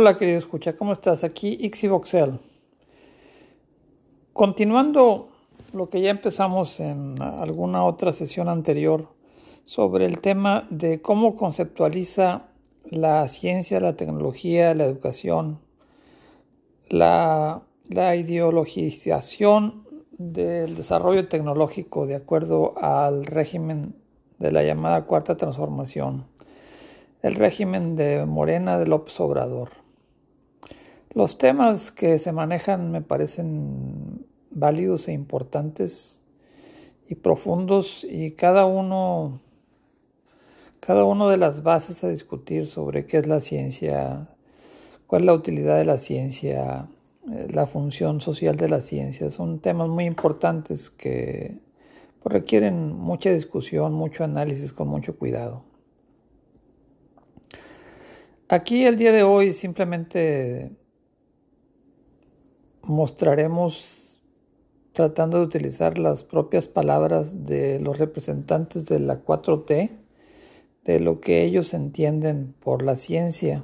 Hola querido escucha, ¿cómo estás? Aquí Ixivoxel. Continuando lo que ya empezamos en alguna otra sesión anterior sobre el tema de cómo conceptualiza la ciencia, la tecnología, la educación, la, la ideologización del desarrollo tecnológico de acuerdo al régimen de la llamada cuarta transformación, el régimen de Morena de López Obrador. Los temas que se manejan me parecen válidos e importantes y profundos y cada uno cada uno de las bases a discutir sobre qué es la ciencia, cuál es la utilidad de la ciencia, eh, la función social de la ciencia. Son temas muy importantes que pues, requieren mucha discusión, mucho análisis con mucho cuidado. Aquí el día de hoy simplemente mostraremos tratando de utilizar las propias palabras de los representantes de la 4T, de lo que ellos entienden por la ciencia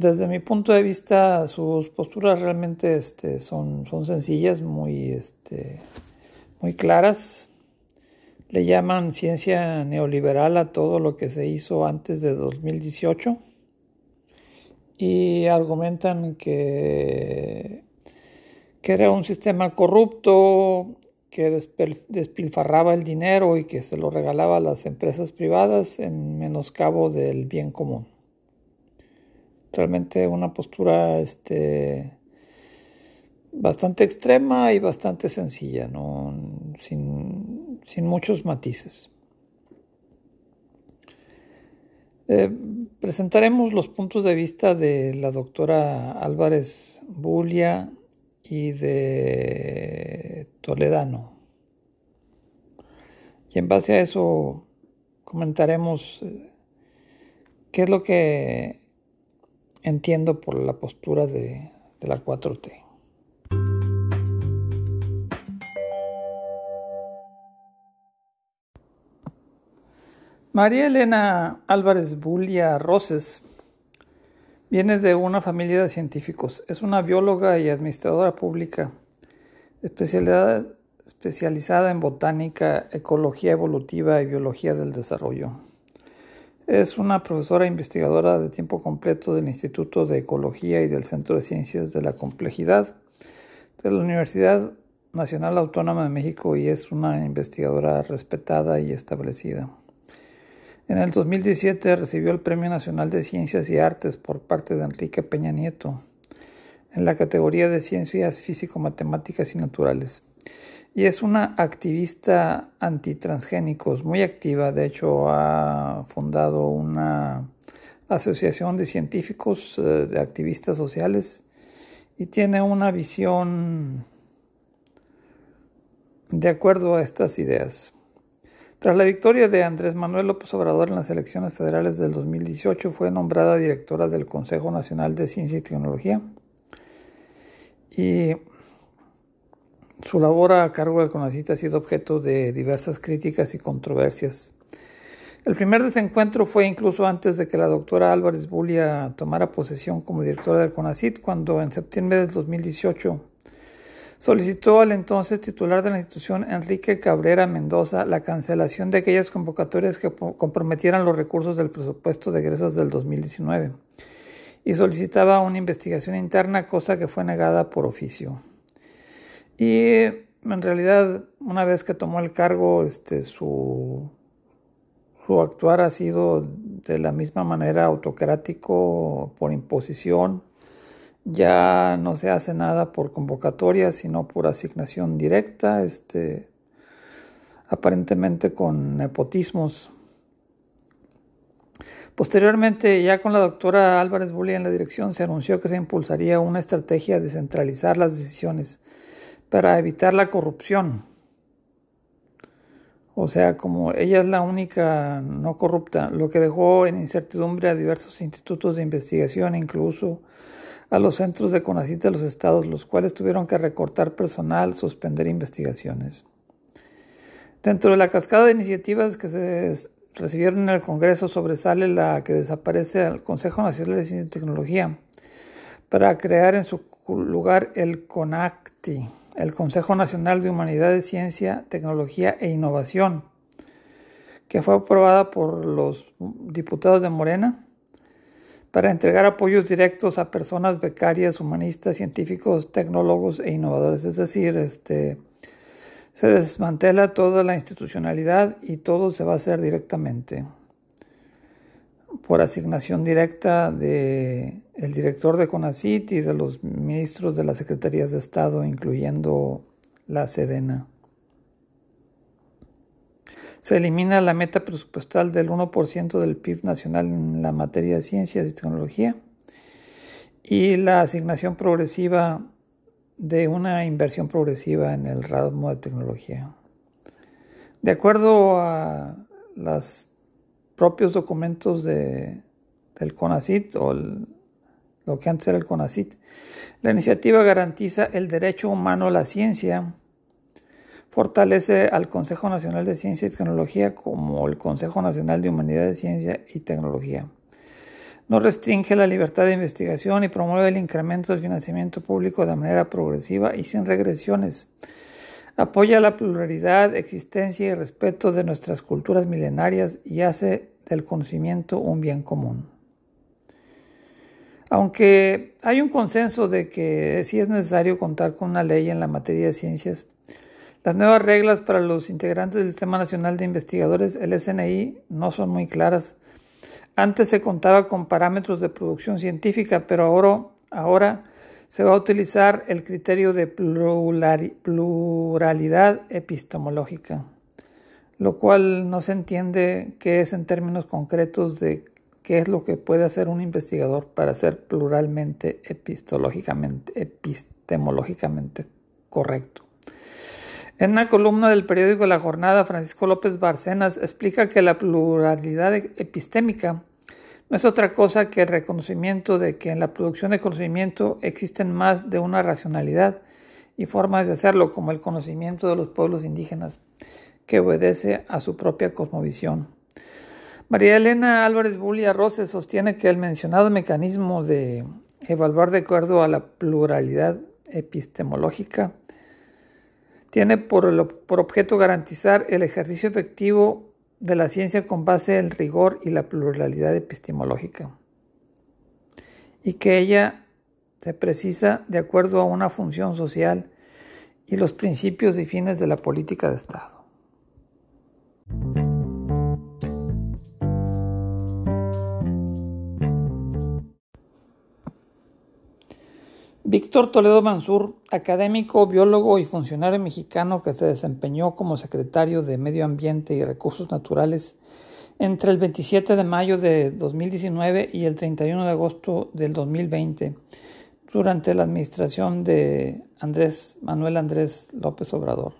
desde mi punto de vista, sus posturas realmente este, son, son sencillas, muy, este, muy claras. Le llaman ciencia neoliberal a todo lo que se hizo antes de 2018 y argumentan que, que era un sistema corrupto, que despilfarraba el dinero y que se lo regalaba a las empresas privadas en menoscabo del bien común realmente una postura este, bastante extrema y bastante sencilla, ¿no? sin, muchos matices. Eh, presentaremos los puntos de vista de la doctora Álvarez Bulia y de Toledano. Y en base a eso comentaremos eh, qué es lo que entiendo por la postura de, la 4T. María Elena Álvarez Bulia Roses viene de una familia de científicos. Es una bióloga y administradora pública especializada en botánica, ecología evolutiva y biología del desarrollo. Es una profesora investigadora de tiempo completo del Instituto de Ecología y del Centro de Ciencias de la Complejidad de la Universidad Nacional Autónoma de México y es una investigadora respetada y establecida. En el 2017 recibió el Premio Nacional de Ciencias y Artes por parte de Enrique Peña Nieto en la categoría de Ciencias Físico-Matemáticas y Naturales y es una activista antitransgénicos muy activa. De hecho, ha fundado una asociación de científicos, eh, de activistas sociales y tiene una visión de acuerdo a estas ideas. Tras la victoria de Andrés Manuel López Obrador en las elecciones federales del 2018, fue nombrada directora del Consejo Nacional de Ciencia y Tecnología. Y su labor a cargo del CONACYT ha sido objeto de diversas críticas y controversias. El primer desencuentro fue incluso antes de que la doctora Álvarez Bulia tomara posesión como directora del CONACYT, cuando en septiembre del 2018 solicitó al entonces titular de la institución, Enrique Cabrera Mendoza, la cancelación de aquellas convocatorias que comprometieran los recursos del presupuesto de egresos del 2019 y solicitaba una investigación interna, cosa que fue negada por oficio. Y en realidad, una vez que tomó el cargo, este, su, su actuar ha sido de la misma manera autocrático por imposición. Ya no se hace nada por convocatoria, sino por asignación directa, este, aparentemente con nepotismos. Posteriormente, ya con la doctora Álvarez Bulli en la dirección, se anunció que se impulsaría una estrategia de centralizar las decisiones para evitar la corrupción. O sea, como ella es la única no corrupta, lo que dejó en incertidumbre a diversos institutos de investigación, incluso a los centros de CONACYT de los estados, los cuales tuvieron que recortar personal, suspender investigaciones. Dentro de la cascada de iniciativas que se recibieron en el Congreso sobresale la que desaparece al Consejo Nacional de Ciencia y Tecnología para crear en su lugar el CONACTI, el Consejo Nacional de Humanidades, Ciencia, Tecnología e Innovación, que fue aprobada por los diputados de Morena para entregar apoyos directos a personas becarias, humanistas, científicos, tecnólogos e innovadores. Es decir, este, se desmantela toda la institucionalidad y todo se va a hacer directamente por asignación directa del el director de CONACIT y de los ministros de las secretarías de Estado, incluyendo la Sedena. Se elimina la meta presupuestal del 1% del PIB nacional en la materia de ciencias y tecnología y la asignación progresiva de una inversión progresiva en el ramo de tecnología. De acuerdo a los propios documentos de, del CONACIT o lo que antes era el CONACIT, la iniciativa garantiza el derecho humano a la ciencia, fortalece al Consejo Nacional de Ciencia y Tecnología como el Consejo Nacional de Humanidades, Ciencia y Tecnología no restringe la libertad de investigación y promueve el incremento del financiamiento público de manera progresiva y sin regresiones. Apoya la pluralidad, existencia y respeto de nuestras culturas milenarias y hace del conocimiento un bien común. Aunque hay un consenso de que sí es necesario contar con una ley en la materia de ciencias, las nuevas reglas para los integrantes del Sistema Nacional de Investigadores, el SNI, no son muy claras antes se contaba con parámetros de producción científica, pero ahora, se va a utilizar el criterio de pluralidad epistemológica, lo cual no se entiende qué es en términos concretos de qué es lo que puede hacer un investigador para ser pluralmente epistemológicamente correcto. En una columna del periódico La Jornada, Francisco López Barcenas explica que la pluralidad epistémica no es otra cosa que el reconocimiento de que en la producción de conocimiento existen más de una racionalidad y formas de hacerlo, como el conocimiento de los pueblos indígenas, que obedece a su propia cosmovisión. María Elena Álvarez Bulia Roses sostiene que el mencionado mecanismo de evaluar de acuerdo a la pluralidad epistemológica tiene por, objeto garantizar el ejercicio efectivo de la ciencia con base en el rigor y la pluralidad epistemológica, y que ella se precisa de acuerdo a una función social y los principios y fines de la política de Estado. Víctor Toledo Mansur, académico, biólogo y funcionario mexicano que se desempeñó como secretario de Medio Ambiente y Recursos Naturales entre el 27 de mayo de 2019 y el 31 de agosto del 2020, durante la administración de Andrés Manuel Andrés López Obrador.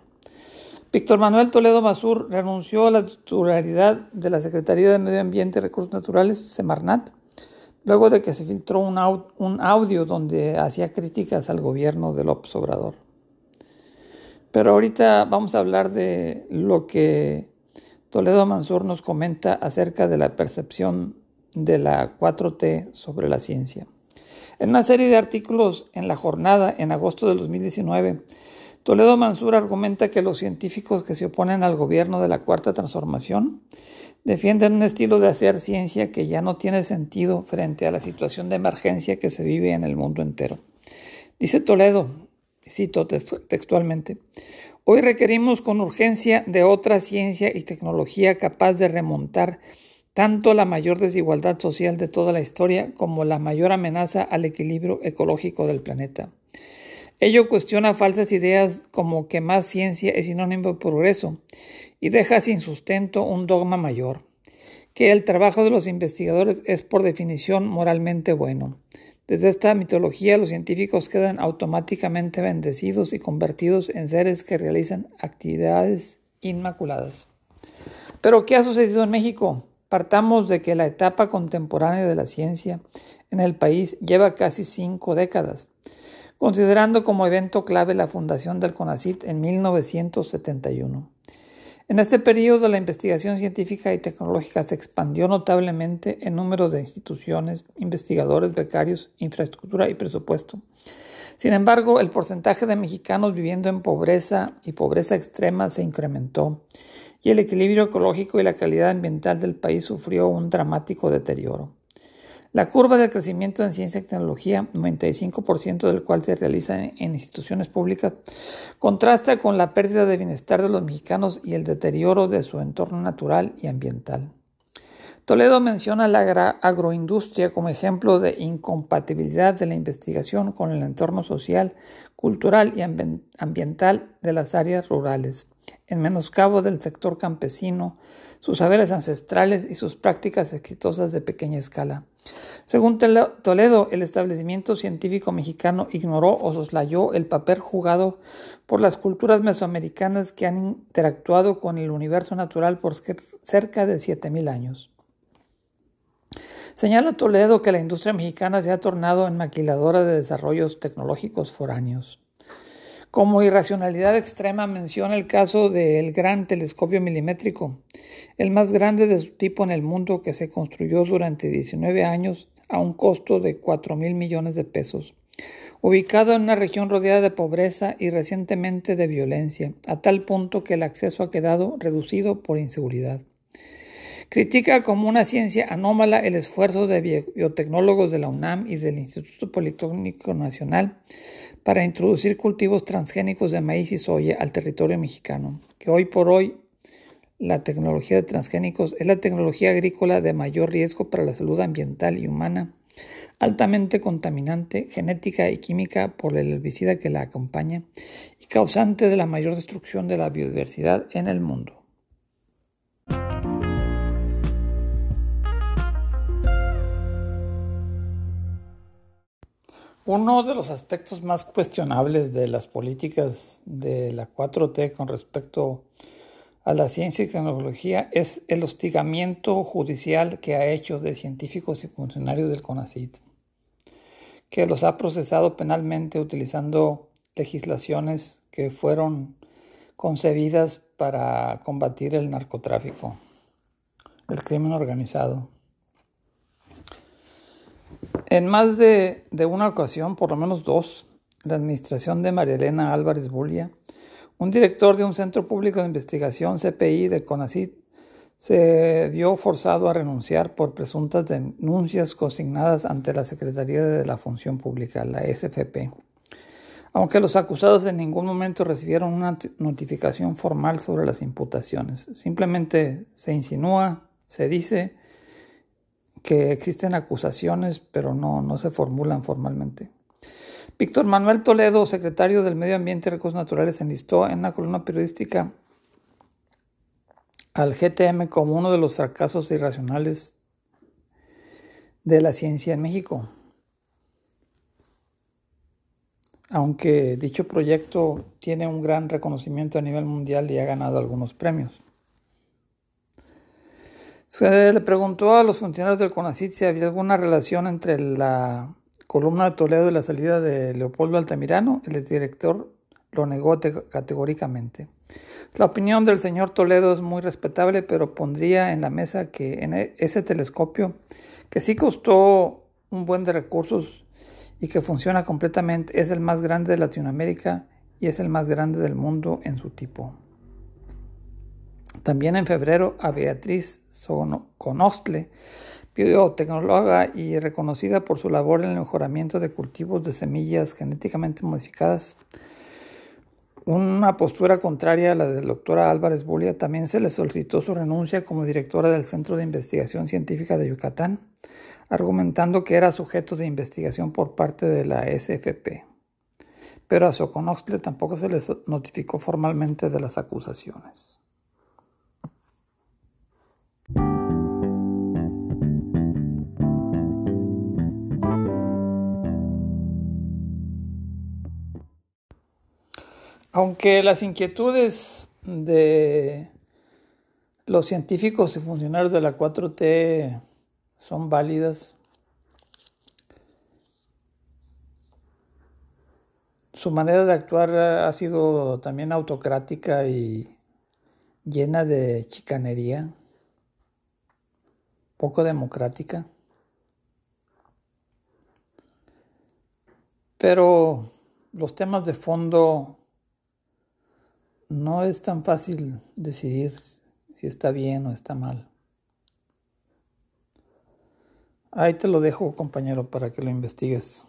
Víctor Manuel Toledo Mansur renunció a la titularidad de la Secretaría de Medio Ambiente y Recursos Naturales, Semarnat, luego de que se filtró un, audio donde hacía críticas al gobierno de López Obrador. Pero ahorita vamos a hablar de lo que Toledo Mansur nos comenta acerca de la percepción de la 4T sobre la ciencia. En una serie de artículos en la jornada en agosto del 2019, Toledo Mansur argumenta que los científicos que se oponen al gobierno de la Cuarta Transformación defienden un estilo de hacer ciencia que ya no tiene sentido frente a la situación de emergencia que se vive en el mundo entero. Dice Toledo, cito textualmente, hoy requerimos con urgencia de otra ciencia y tecnología capaz de remontar tanto la mayor desigualdad social de toda la historia como la mayor amenaza al equilibrio ecológico del planeta. Ello cuestiona falsas ideas como que más ciencia es sinónimo de progreso y deja sin sustento un dogma mayor, que el trabajo de los investigadores es por definición moralmente bueno. Desde esta mitología los científicos quedan automáticamente bendecidos y convertidos en seres que realizan actividades inmaculadas. Pero ¿qué ha sucedido en México? Partamos de que la etapa contemporánea de la ciencia en el país lleva casi cinco décadas, considerando como evento clave la fundación del CONACIT en 1971. En este periodo la investigación científica y tecnológica se expandió notablemente en número de instituciones, investigadores, becarios, infraestructura y presupuesto. Sin embargo, el porcentaje de mexicanos viviendo en pobreza y pobreza extrema se incrementó y el equilibrio ecológico y la calidad ambiental del país sufrió un dramático deterioro. La curva de crecimiento en ciencia y tecnología, 95% del cual se realiza en instituciones públicas, contrasta con la pérdida de bienestar de los mexicanos y el deterioro de su entorno natural y ambiental. Toledo menciona la agroindustria como ejemplo de incompatibilidad de la investigación con el entorno social, cultural y ambiental de las áreas rurales, en menoscabo del sector campesino, sus saberes ancestrales y sus prácticas exitosas de pequeña escala. Según Toledo, el establecimiento científico mexicano ignoró o soslayó el papel jugado por las culturas mesoamericanas que han interactuado con el universo natural por cerca de 7.000 años. Señala Toledo que la industria mexicana se ha tornado en maquiladora de desarrollos tecnológicos foráneos. Como irracionalidad extrema menciona el caso del gran telescopio milimétrico, el más grande de su tipo en el mundo que se construyó durante 19 años a un costo de 4 mil millones de pesos, ubicado en una región rodeada de pobreza y recientemente de violencia, a tal punto que el acceso ha quedado reducido por inseguridad. Critica como una ciencia anómala el esfuerzo de biotecnólogos de la UNAM y del Instituto Politécnico Nacional para introducir cultivos transgénicos de maíz y soya al territorio mexicano, que hoy por hoy la tecnología de transgénicos es la tecnología agrícola de mayor riesgo para la salud ambiental y humana, altamente contaminante genética y química por el herbicida que la acompaña y causante de la mayor destrucción de la biodiversidad en el mundo. Uno de los aspectos más cuestionables de las políticas de la 4T con respecto a la ciencia y tecnología es el hostigamiento judicial que ha hecho de científicos y funcionarios del CONACIT, que los ha procesado penalmente utilizando legislaciones que fueron concebidas para combatir el narcotráfico, el crimen organizado. En más de, una ocasión, por lo menos dos, la administración de María Elena Álvarez Bulia, un director de un centro público de investigación CPI de CONACIT, se vio forzado a renunciar por presuntas denuncias consignadas ante la Secretaría de la Función Pública, la SFP. Aunque los acusados en ningún momento recibieron una notificación formal sobre las imputaciones, simplemente se insinúa, se dice que existen acusaciones, pero no, no se formulan formalmente. Víctor Manuel Toledo, secretario del Medio Ambiente y Recursos Naturales, enlistó en una columna periodística al GTM como uno de los fracasos irracionales de la ciencia en México. Aunque dicho proyecto tiene un gran reconocimiento a nivel mundial y ha ganado algunos premios. Se le preguntó a los funcionarios del CONACIT si había alguna relación entre la columna de Toledo y la salida de Leopoldo Altamirano. El exdirector lo negó categóricamente. La opinión del señor Toledo es muy respetable, pero pondría en la mesa que en e, ese telescopio, que sí costó un buen de recursos y que funciona completamente, es el más grande de Latinoamérica y es el más grande del mundo en su tipo. También en febrero a Beatriz Conostle, biotecnóloga y reconocida por su labor en el mejoramiento de cultivos de semillas genéticamente modificadas, una postura contraria a la del doctora Álvarez Bulia, también se le solicitó su renuncia como directora del Centro de Investigación Científica de Yucatán, argumentando que era sujeto de investigación por parte de la SFP. Pero a Soconostle tampoco se les notificó formalmente de las acusaciones. Aunque las inquietudes de los científicos y funcionarios de la 4T son válidas, su manera de actuar ha sido también autocrática y llena de chicanería, poco democrática. Pero los temas de fondo no es tan fácil decidir si está bien o está mal. Ahí te lo dejo, compañero, para que lo investigues.